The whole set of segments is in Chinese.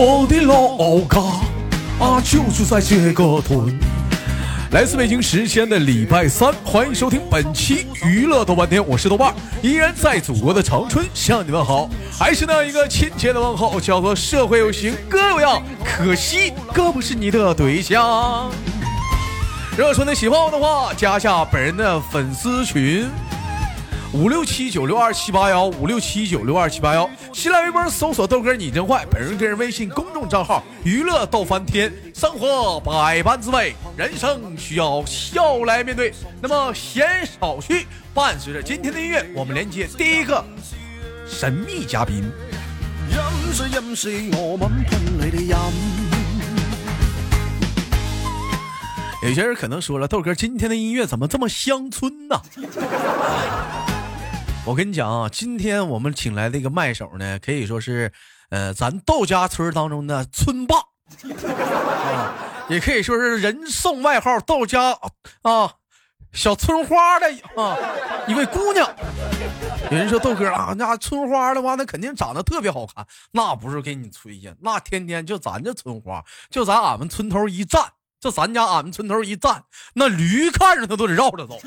我的老家啊，就住在这个屯。来自北京时间的礼拜三，欢迎收听本期娱乐豆瓣天，我是豆瓣，依然在祖国的长春向你们好，还是那一个亲切的问候，叫做社会有型哥有样，可惜哥不是你的对象。如果说你喜欢我的话，加下本人的粉丝群。五六七九六二七八幺，五六七九六二七八幺，新浪微博搜索豆哥你真坏，本人个人微信公众账号娱乐逗翻天，生活百般滋味，人生需要笑来面对。那么闲少叙，伴随着今天的音乐，我们连接第一个神秘嘉宾。有些人可能说了，豆哥今天的音乐怎么这么乡村呢？我跟你讲啊，今天我们请来的一个麦手呢，可以说是，呃，咱窦家村当中的村霸，啊，也可以说是人送外号“窦家啊小村花”的啊一位姑娘。有人说豆哥啊，那村花的话，那肯定长得特别好看，那不是给你吹呀，那天天就咱这村花，就咱俺们村头一站，就咱家俺们村头一站，那驴看着他都得绕着走。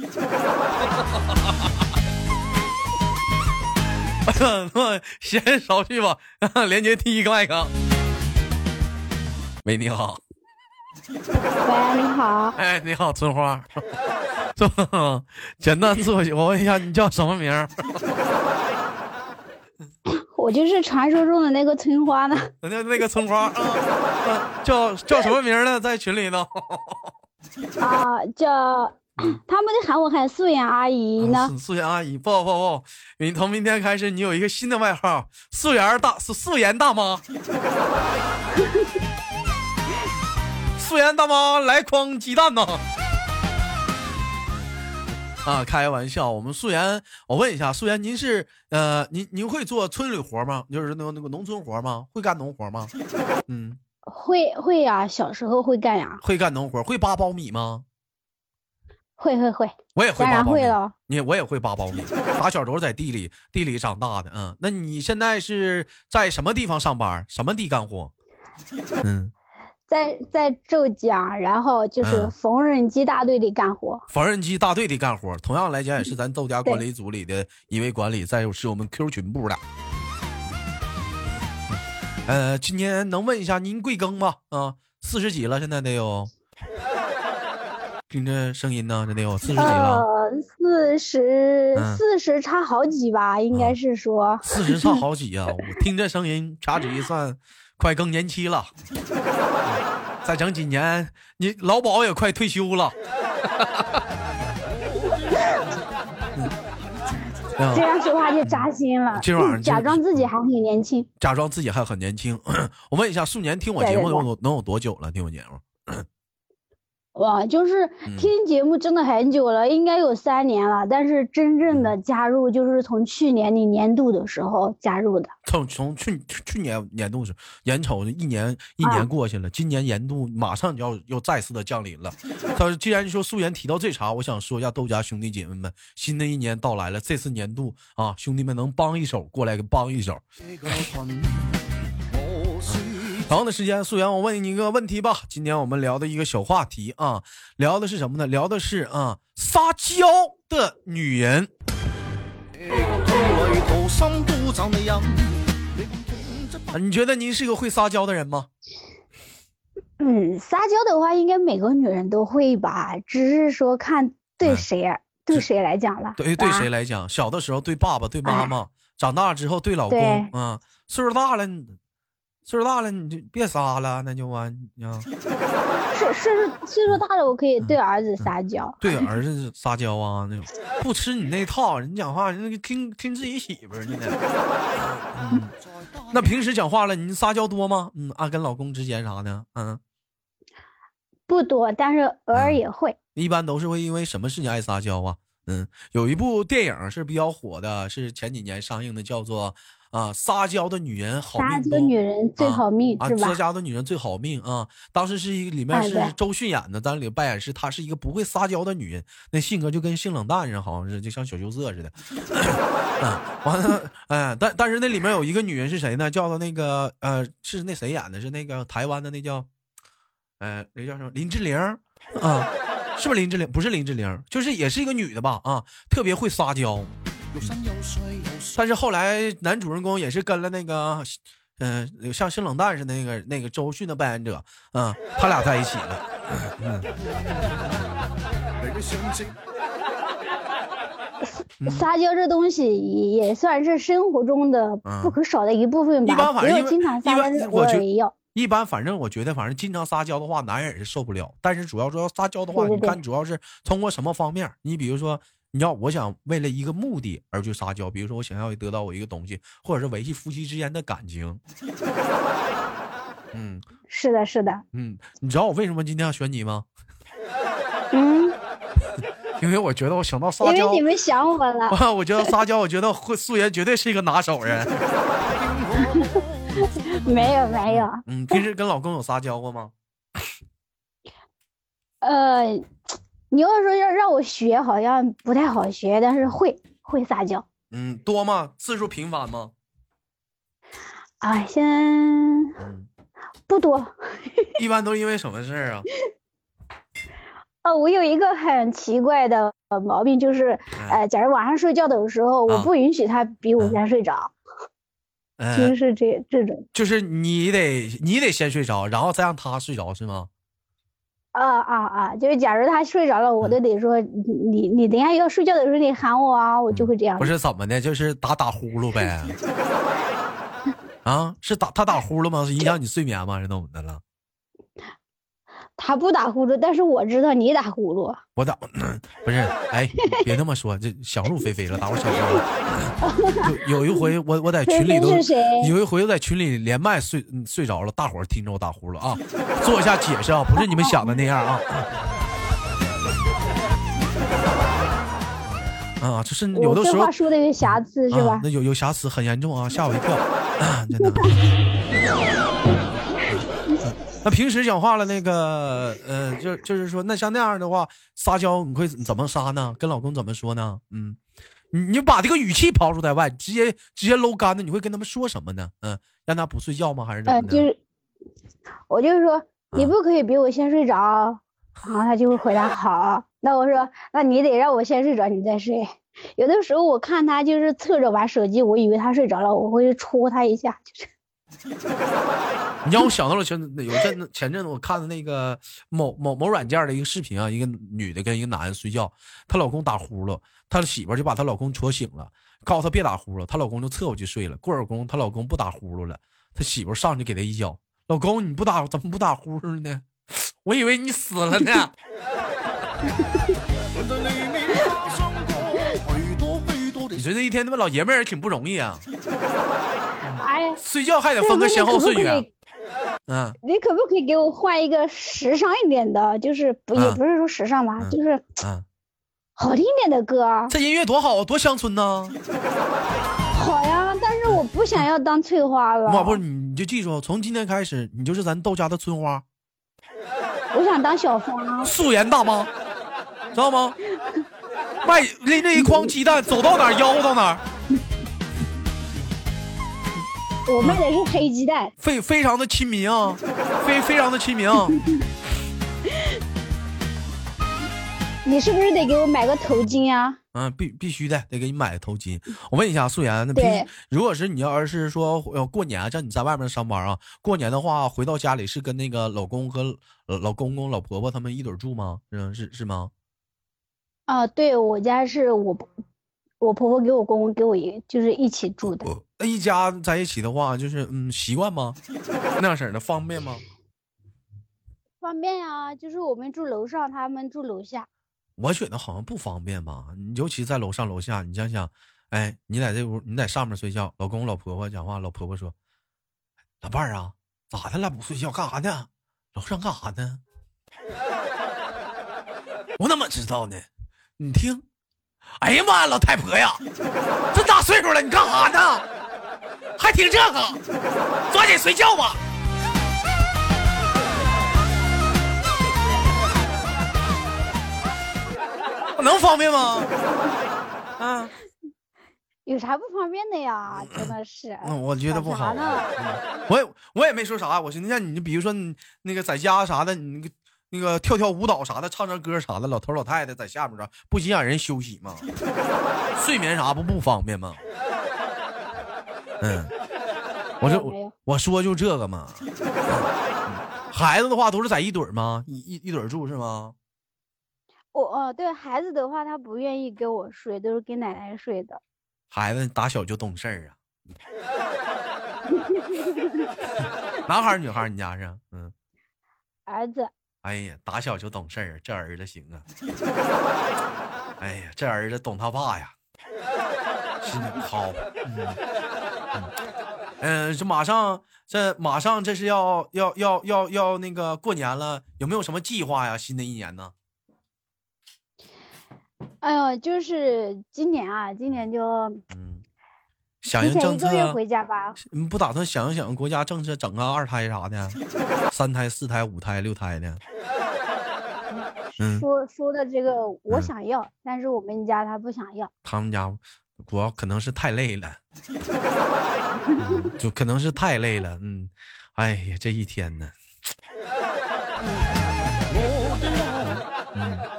先少去吧，连接第一个麦克。喂，你好。喂，你好。哎，你好，春花。这简单自我，我问一下，你叫什么名？我就是传说中的那个村花呢。那那个村花啊，叫叫什么名呢？在群里呢。啊，叫。他们就喊我喊素颜阿姨呢。素颜阿姨，不不不，你从明天开始，你有一个新的外号，素颜大素素颜大妈。素颜大妈来筐鸡蛋呢。啊，开玩笑，我们素颜，我问一下，素颜，您是呃，您您会做村里活吗？就是那个那个农村活吗？会干农活吗？嗯，会会呀，小时候会干呀。会干农活，会扒苞米吗？会会会，我也会扒苞米。你我也会扒苞米，打小都是在地里地里长大的。嗯，那你现在是在什么地方上班？什么地干活？嗯，在在浙江，然后就是缝纫机大队里干活。缝纫机大队里干活，同样来讲也是咱豆家管理组里的一位管理，再就是我们 Q 群部的。呃，今年能问一下您贵庚吗？啊，四十几了，现在得有。听这声音呢，真的有四十几了。四十四十差好几吧，应该是说。四十差好几啊！我听这声音，掐指一算，快更年期了。再整几年，你老保也快退休了。这样说话就扎心了。今晚上假装自己还很年轻。假装自己还很年轻。我问一下，素年听我节目能有能有多久了？听我节目。哇，就是听节目真的很久了，应该有三年了。但是真正的加入就是从去年你年度的时候加入的。从从去去年年度是，眼瞅着一年一年过去了，今年年度马上就要又再次的降临了。但是：“既然说素颜提到这茬，我想说一下豆家兄弟姐妹们，新的一年到来了，这次年度啊，兄弟们能帮一手过来给帮一手。”同样的时间，素颜，我问你一个问题吧。今天我们聊的一个小话题啊，聊的是什么呢？聊的是啊，撒娇的女人。你觉得您是一个会撒娇的人吗？嗯，撒娇的话，应该每个女人都会吧，只是说看对谁，对谁来讲了。对对谁来讲？小的时候对爸爸、对妈妈，长大之后对老公，嗯，岁数大了。岁数大了你就别撒了，那就完啊。岁岁数岁数大了，我可以对儿子撒娇。对儿子撒娇啊，那种不吃你那套。你讲话那个听听自己媳妇儿呢。嗯，那平时讲话了，你撒娇多吗？嗯，啊，跟老公之间啥的，嗯，不多，但是偶尔也会。一般都是会因为什么事情爱撒娇啊？嗯，有一部电影是比较火的，是前几年上映的，叫做。啊，撒娇的女人好命撒。娇女人最好命啊，撒？娇的女人最好命啊！当时是一个里面是周迅演的，当里扮演是她是一个不会撒娇的女人，那性格就跟性冷淡似的，好像是就像小羞涩似的。啊，完了，哎，但但是那里面有一个女人是谁呢？叫做那个呃，是那谁演的？是那个台湾的那叫，呃，那叫什么林志玲啊？是不是林志玲？不是林志玲，就是也是一个女的吧？啊，特别会撒娇。但是后来男主人公也是跟了那个，嗯、像性冷淡似的那个那个周迅的扮演者，嗯，他俩在一起了。撒娇这东西也也算是生活中的嗯不可少的一部分吧一般。反正因为不要经常撒娇。一般反正我觉得，反正经常撒娇的话，男人也是受不了。但是主要说要撒娇的话，对对对你看主要是通过什么方面？你比如说，你要我想为了一个目的而去撒娇，比如说我想要得到我一个东西，或者是维系夫妻之间的感情。嗯是的，是的，嗯，你知道我为什么今天要选你吗？嗯，因为我觉得我想到撒娇因为你，们想我了。啊，我觉得撒娇，我觉得会素颜绝对是一个拿手人。没有没有，嗯，平时跟老公有撒娇过吗？呃，你要说要让我学，好像不太好学，但是会会撒娇。嗯，多吗？次数频繁吗？啊，先嗯，不多。一般都因为什么事儿啊？哦，我有一个很奇怪的呃毛病，就是呃，假如晚上睡觉的时候，啊我不允许他比我先睡着，其嗯实，是这这种。就是你得你得先睡着，然后再让他睡着是吗？啊啊啊！就是假如他睡着了，我都得说你你你等一下要睡觉的时候你喊我啊，我就会这样不。是怎么的，就是打打呼噜呗。啊，是打他打呼噜吗？是影响你睡眠吗？是怎么的了？他不打呼噜，但是我知道你打呼噜。我打不是，哎，别那么说，这想入非非了，打会儿小声。有有一回我我在群里都是谁有一回我在群里连麦睡嗯睡着了，大伙儿听着我打呼噜啊，做一下解释啊，不是你们想的那样啊。啊，就是有的时候话说的有瑕疵是吧啊？？那有有瑕疵，很严重啊，吓我一跳，啊、真的。那平时讲话了，那个，呃，就就是说，那像那样的话，撒娇你会怎么撒呢？跟老公怎么说呢？嗯，你你把这个语气抛出在外，直接直接搂干的，你会跟他们说什么呢？嗯，让他不睡觉吗？还是怎呃，么的？就是我就是说你嗯不可以比我先睡着，然后他就会回答好。那我说那你得让我先睡着，你再睡。有的时候我看他就是侧着玩手机，我以为他睡着了，我会戳他一下，就是 你让我想到了前有阵子前阵子我看的那个某某某软件的一个视频啊，一个女的跟一个男的睡觉，她老公打呼噜，她媳妇就把她老公戳醒了，告诉她别打呼噜，她老公就侧过去睡了。过会儿，她老公不打呼噜了，她媳妇上去给他一脚，老公你不打怎么不打呼噜呢？我以为你死了呢。你说这一天他妈老爷们儿也挺不容易啊，哎呀，睡觉还得分个先后顺序。嗯你可不可以给我换一个时尚一点的？就是不也嗯不是说时尚吧，嗯就是嗯，好听点的歌啊。这音乐多好啊，多乡村呐！好呀，但是我不想要当翠花了，妈不你，你就记住，从今天开始，你就是咱豆家的村花，我想当小芳。素颜大妈，知道吗？卖拎着一筐鸡蛋，走到哪儿吆到哪儿，我卖的是黑鸡蛋，非非常的亲民啊，非非常的亲民啊。你是不是得给我买个头巾呀？嗯，必必须的，得给你买个头巾。我问一下素颜，那平时对如果是你要是说呃过年，像你在外面上班啊，过年的话回到家里是跟那个老公和呃老公公、老婆婆他们一堆住吗？嗯，是是吗？啊，对我家是我婆我婆婆给我公公给我一就是一起住的，呃那一家在一起的话，就是嗯习惯吗？那样式儿的方便吗？方便呀。就是我们住楼上，他们住楼下。我觉得好像不方便吧，你尤其在楼上楼下，你想想，哎，你在这屋，你在上面睡觉，老公老婆婆讲话，老婆婆说：“老伴儿啊，咋的了？不睡觉干啥呢？楼上干啥呢？” 我怎么知道呢？你听，哎呀妈呀，老太婆呀，这大岁数了，你干啥呢？还听这个？抓紧睡觉吧。能方便吗？啊，有啥不方便的呀？真的是。嗯，我觉得不好。我也我也没说啥，我寻思像你，比如说你那个在家啥的，你那个跳跳舞蹈啥的，唱唱歌啥的，老头老太太在下面啥，不影响人休息吗？睡眠啥不不方便吗？嗯，我这没有没有我说就这个嘛。孩子的话都是在一堆儿吗？一一一堆儿住是吗？我哦，对孩子的话，他不愿意跟我睡，都是跟奶奶睡的。孩子打小就懂事儿啊。男孩儿女孩儿？你家是？嗯。儿子，哎呀，打小就懂事儿，这儿子行啊！哎呀，这儿子懂他爸呀，是好。嗯，嗯嗯，这马上，这马上这是要要要要要那个过年了，有没有什么计划呀？新的一年呢？哎呦，就是今年啊，今年就嗯，响提前应政策啊一个月回家吧。你不打算响应响应国家政策，整个二胎啥的，三胎、四胎、五胎、六胎的？嗯，说说的这个我嗯想要，但是我们家他不想要。他们家主要可能是太累了，嗯就可能是太累了。嗯，哎呀，这一天呢，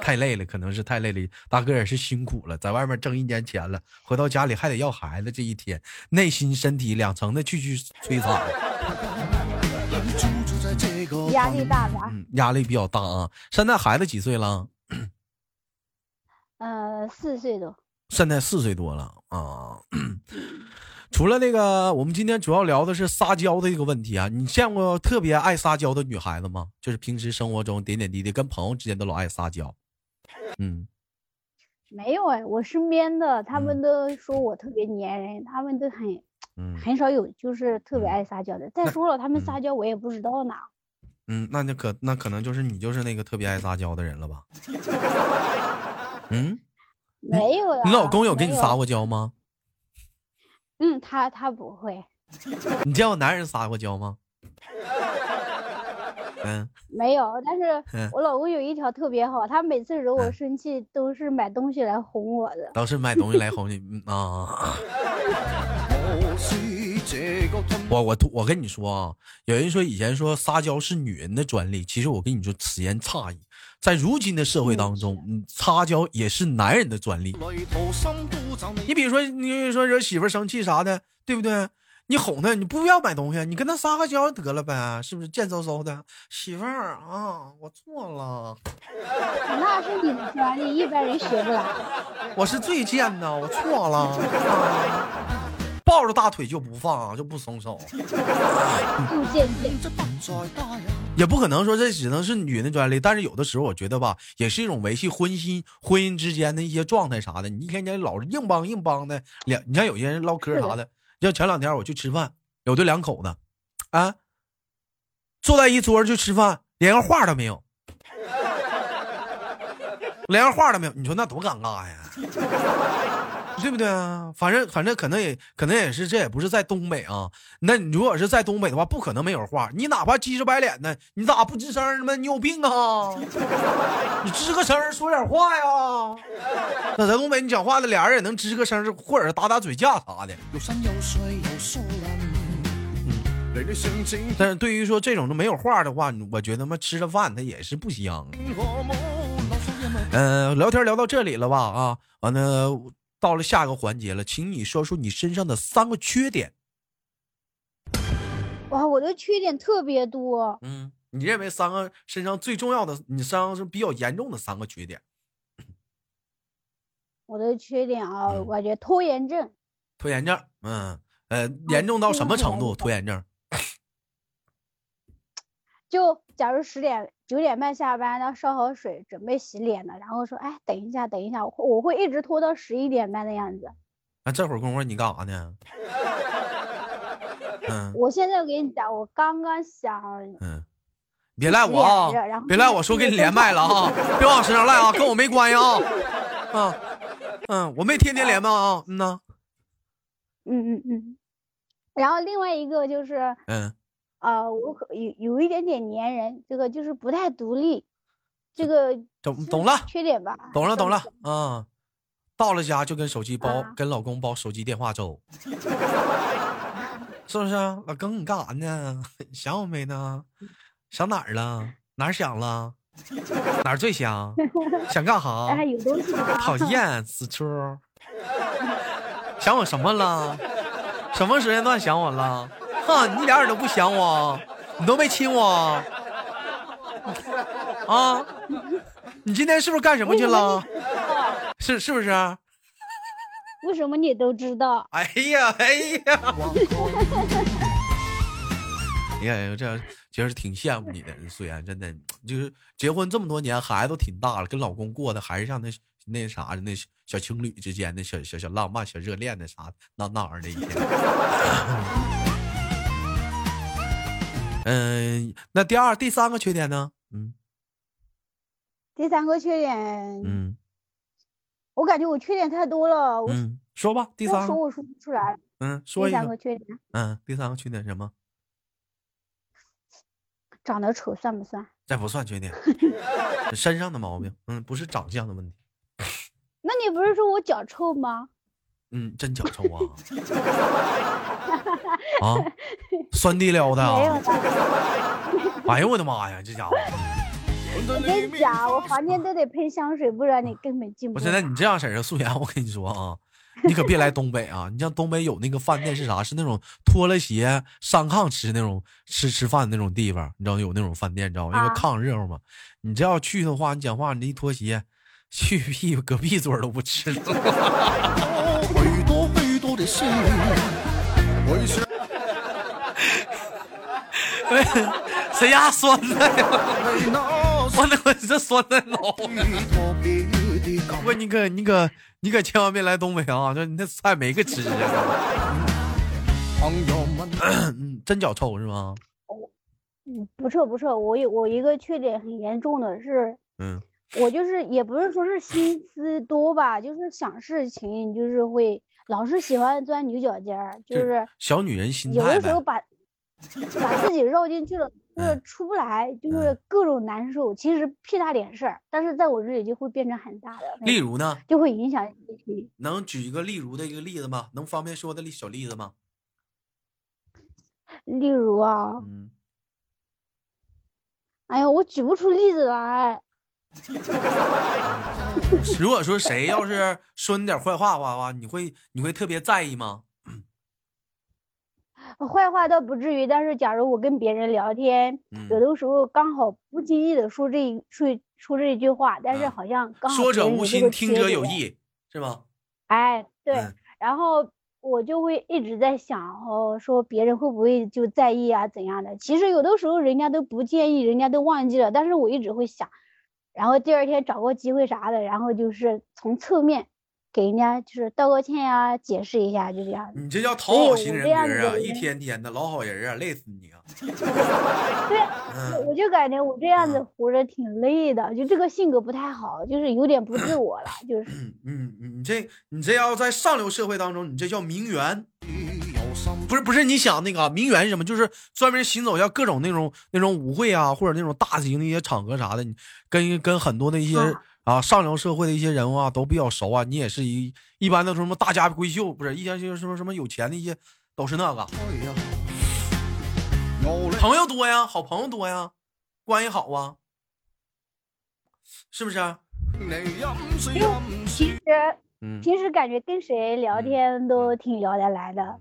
太累了，可能是太累了。大哥也是辛苦了，在外面挣一年钱了，回到家里还得要孩子，这一天内心身体两层的去去摧残，压力大吧？嗯，压力比较大啊。现在孩子几岁了？呃，四岁多。现在四岁多了啊。除了那个，我们今天主要聊的是撒娇的一个问题啊。你见过特别爱撒娇的女孩子吗？就是平时生活中点点滴滴，跟朋友之间都老爱撒娇。嗯，没有哎，我身边的他嗯们都说我特别粘人，他们都很嗯很少有就是特别嗯爱撒娇的。再说了，他们嗯撒娇我也不知道呢。嗯，那就可那可能就是你就是那个特别爱撒娇的人了吧？嗯，没有呀。你老公有跟你撒？过娇吗？嗯，他他不会，你见过男人撒过娇吗？嗯，没有。但嗯是我老公有一条特别好，他每次惹我嗯生气都是买东西来哄我的。都是买东西来哄你嗯啊。我我我跟你说啊，有人说以前说撒娇是女人的专利，其实我跟你说此言差矣，在如今的社会当中，嗯，撒娇也是男人的专利。你比如说，你说惹媳妇生气啥的，对不对？你哄他，你不要买东西，你跟他撒个娇得了呗，是不是？贱嗖嗖的，媳妇儿啊，我错了，那是你的专利，一般人学不来。我是最贱的，我错了。啊抱着大腿就不放，就不松手。也不可能说这只能是女人的专利，但是有的时候我觉得吧，也是一种维系婚姻婚姻之间的一些状态啥的。你一天天老是硬邦硬邦的，两你看有些人唠嗑啥的，像前两天我去吃饭，有对两口子，啊，坐在一桌就吃饭，连个话都没有，连个话都没有，你说那多尴尬呀？对不对啊？反正反正可能也可能也是，这也不是在东北啊。那你如果是在东北的话，不可能没有话。你哪怕鸡着白脸的，你咋不吱声儿呢？你有病啊！你吱个声儿说点话呀。那在东北，你讲话的俩人也能吱个声儿，或者是打打嘴架啥的。但是对于说这种都没有话的话，我觉得嘛吃着饭他也是不香。嗯、聊天聊到这里了吧？啊，完了，到了下个环节了，请你说出你身上的三个缺点。哇，我的缺点特别多。嗯，你认为三个身上最重要的，你身上是比较严重的三个缺点？我的缺点啊，嗯我觉得拖延症。拖延症，嗯，呃，严重到什么程度？拖延症，就假如十点九点半下班，然后烧好水准备洗脸了，然后说哎等一下等一下，我会我会一直拖到十一点半的样子。那、这会儿功夫你干啥呢？嗯我现在我跟你讲，我刚刚想嗯，别赖我啊！别赖我说给你连麦了啊！别往身上赖啊，跟我没关系啊！啊，嗯，我没天天连麦啊，嗯呐，嗯嗯嗯，然后另外一个就是，嗯，呃，我可有有一点点粘人，这个就是不太独立，这个懂懂了缺点吧？懂了懂了啊，嗯，到了家就跟手机包，啊跟老公包手机电话粥，是不是啊？老公，你干啥呢？想我没呢？想哪儿了？哪儿想了？哪儿最想？想干算哎，啥？有东西啊讨厌，死猪！想我什么了？什么时间段想我了？哼，你一点儿都不想我，你都没亲我啊！你今天是不是干什么去了？是是不是？为什么你都知道？哎呀，哎呀！你看，这其实挺羡慕你的，虽然真的就是结婚这么多年，孩子都挺大了，跟老公过的还是像那那啥的那小情侣之间的小小小浪漫、小热恋的啥那那玩意儿的一天。嗯，那第二、第三个缺点呢？嗯第三个缺点，嗯我感觉我缺点太多了，我嗯，说吧，第三个，说我说不出来。嗯，说一个第三个，缺点，嗯，第三个缺点什么？长得丑算不算？这不算缺点，是身上的毛病，嗯，不是长相的问题。那你不是说我脚臭吗？嗯，真脚臭啊！啊，酸地撩的啊！哎呦我的妈呀，这家伙！我跟你讲，我房间都得喷香水，不然你根本进不来。我现在你这样式儿的素颜，我跟你说啊，你可别来东北啊！你像东北有那个饭店是啥？是那种脱了鞋上炕吃那种吃吃饭那种地方，你知道有那种饭店，你知道吗？因为啊炕热乎嘛。你这要去的话，你讲话你一脱鞋，去屁隔壁桌都不吃了。的心，为 什谁家酸菜呀？我那我这酸菜老。许特别的感不，你可你可你可千万别来东北啊！这你那菜没个吃的！朋友们，嗯，真脚臭是吗？嗯，不臭不臭，我有我一个缺点很严重的是，嗯我就是也不是说是心思多吧，就是想事情就是会老是喜欢钻牛角尖儿，就就是小女人心有态有。的时候把把自己绕进去了，就是嗯出不来，就是各种难受。其实屁大点事儿，但是在我这里就会变成很大的，例如呢，就会影响。能举一个例如的一个例子吗？能方便说的例小例子吗？例如啊，嗯，哎呀，我举不出例子来。如果说谁要是说你点坏话的话，你会你会特别在意吗？坏话倒不至于，但是假如我跟别人聊天，嗯有的时候刚好不经意的说这一说说这一句话，但是嗯好像刚好说者无心，听者有。意，是吗？哎，对，嗯然后我就会一直在想，哦，说别人会不会就在意啊，怎样的？其实有的时候人家都不介意，人家都忘记了，但是我一直会想，然后第二天找个机会啥的，然后就是从侧面给人家就是道个歉呀、解释一下，就这样。你这叫讨好型人格啊！一天天的老好人啊，累死你啊！对，嗯我就感觉我这样子嗯活着挺累的，就这个性格不太好，就是有点不自我了，就是。嗯嗯，嗯你这你这要在上流社会当中，你这叫名媛。不是不是，你想那个名媛是什么？就是专门行走下各种那种那种舞会啊，或者那种大型的一些场合啥的，你跟跟很多的一些啊啊上流社会的一些人物啊都比较熟啊。你也是一一般的什么大家闺秀，不是一些就是什么什么有钱的一些都是那个朋友多呀，好朋友多呀，关系好啊，是不是啊？你飲水飲水，其实嗯，平时感觉跟谁聊嗯天都挺聊得来的，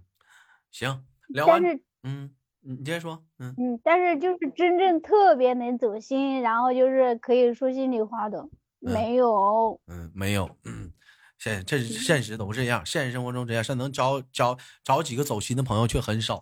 行，聊完但，是嗯，你接着说，嗯，嗯，但是就是真正特别能走心，然后就是可以说心里话的没有。嗯，没有，嗯，现这是现实都这样，现实生活中这样，是能找找找几个走心的朋友却很少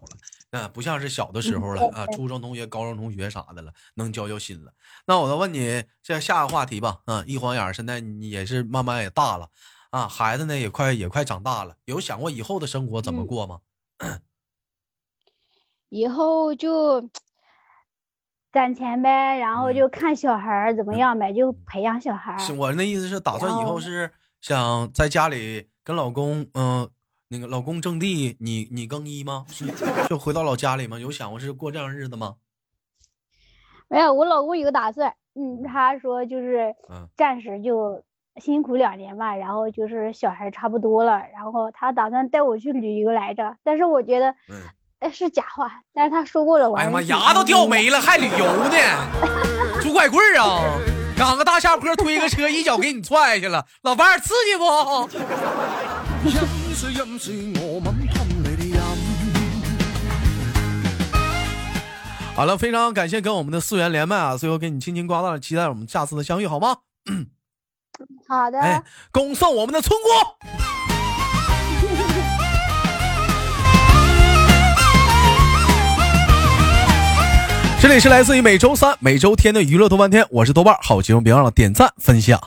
了，啊，不像是小的时候了啊，初中同学、高中同学啥的了，能交交心了。那我再问你，这下个话题吧，啊，一晃眼现在你也是慢慢也大了，啊，孩子呢也快也快长大了，有想过以后的生活怎么嗯过吗？以后就 攒钱呗，然后嗯就看小孩儿怎么样呗，就培养小孩儿。是我那意思是打算以后后是想在家里跟老公，嗯、那个老公种地，你你更衣吗？是就回到老家里吗？有想过是过这样日子吗？没有，我老公有个打算，嗯，他说就是嗯暂时就辛苦两年吧，然后就是小孩差不多了，然后他打算带我去旅游来着，但是我觉得，是假话，但是他说过了，我哎呀妈，牙都掉没了，还旅游呢？拄拐棍儿啊！赶个大下坡推个车，一脚给你踹下去了，老伴儿刺激不？好了，非常感谢跟我们的四元连麦啊！最后给你輕輕掛斷了，期待我们下次的相遇，好嗎？好的，哎，恭送我们的村姑。这里是来自于每周三、每周天的娱乐多半天，我是豆瓣，好节目别忘了点赞分享。